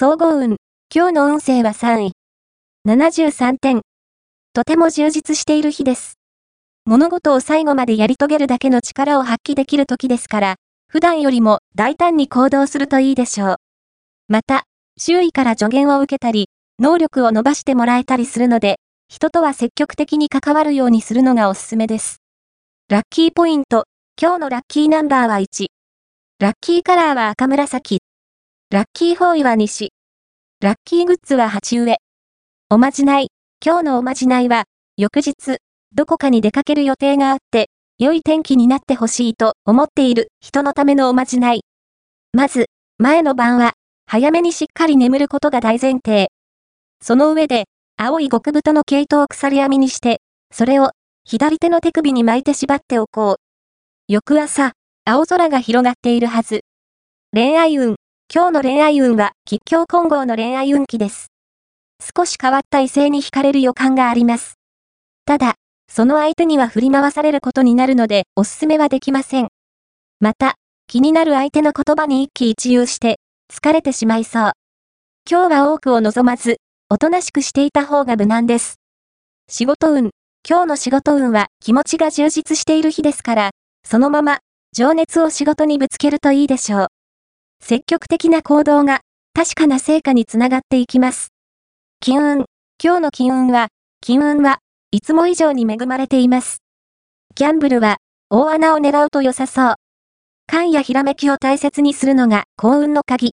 総合運。今日の運勢は3位。73点。とても充実している日です。物事を最後までやり遂げるだけの力を発揮できる時ですから、普段よりも大胆に行動するといいでしょう。また、周囲から助言を受けたり、能力を伸ばしてもらえたりするので、人とは積極的に関わるようにするのがおすすめです。ラッキーポイント。今日のラッキーナンバーは1。ラッキーカラーは赤紫。ラッキーフォーイは西。ラッキーグッズは鉢植え。おまじない。今日のおまじないは、翌日、どこかに出かける予定があって、良い天気になってほしいと思っている人のためのおまじない。まず、前の晩は、早めにしっかり眠ることが大前提。その上で、青い極太の毛糸を鎖編みにして、それを左手の手首に巻いて縛っておこう。翌朝、青空が広がっているはず。恋愛運。今日の恋愛運は吉祥混合の恋愛運気です。少し変わった異性に惹かれる予感があります。ただ、その相手には振り回されることになるのでおすすめはできません。また、気になる相手の言葉に一喜一憂して疲れてしまいそう。今日は多くを望まず、おとなしくしていた方が無難です。仕事運。今日の仕事運は気持ちが充実している日ですから、そのまま情熱を仕事にぶつけるといいでしょう。積極的な行動が確かな成果につながっていきます。金運。今日の金運は、金運はいつも以上に恵まれています。ギャンブルは大穴を狙うと良さそう。勘やひらめきを大切にするのが幸運の鍵。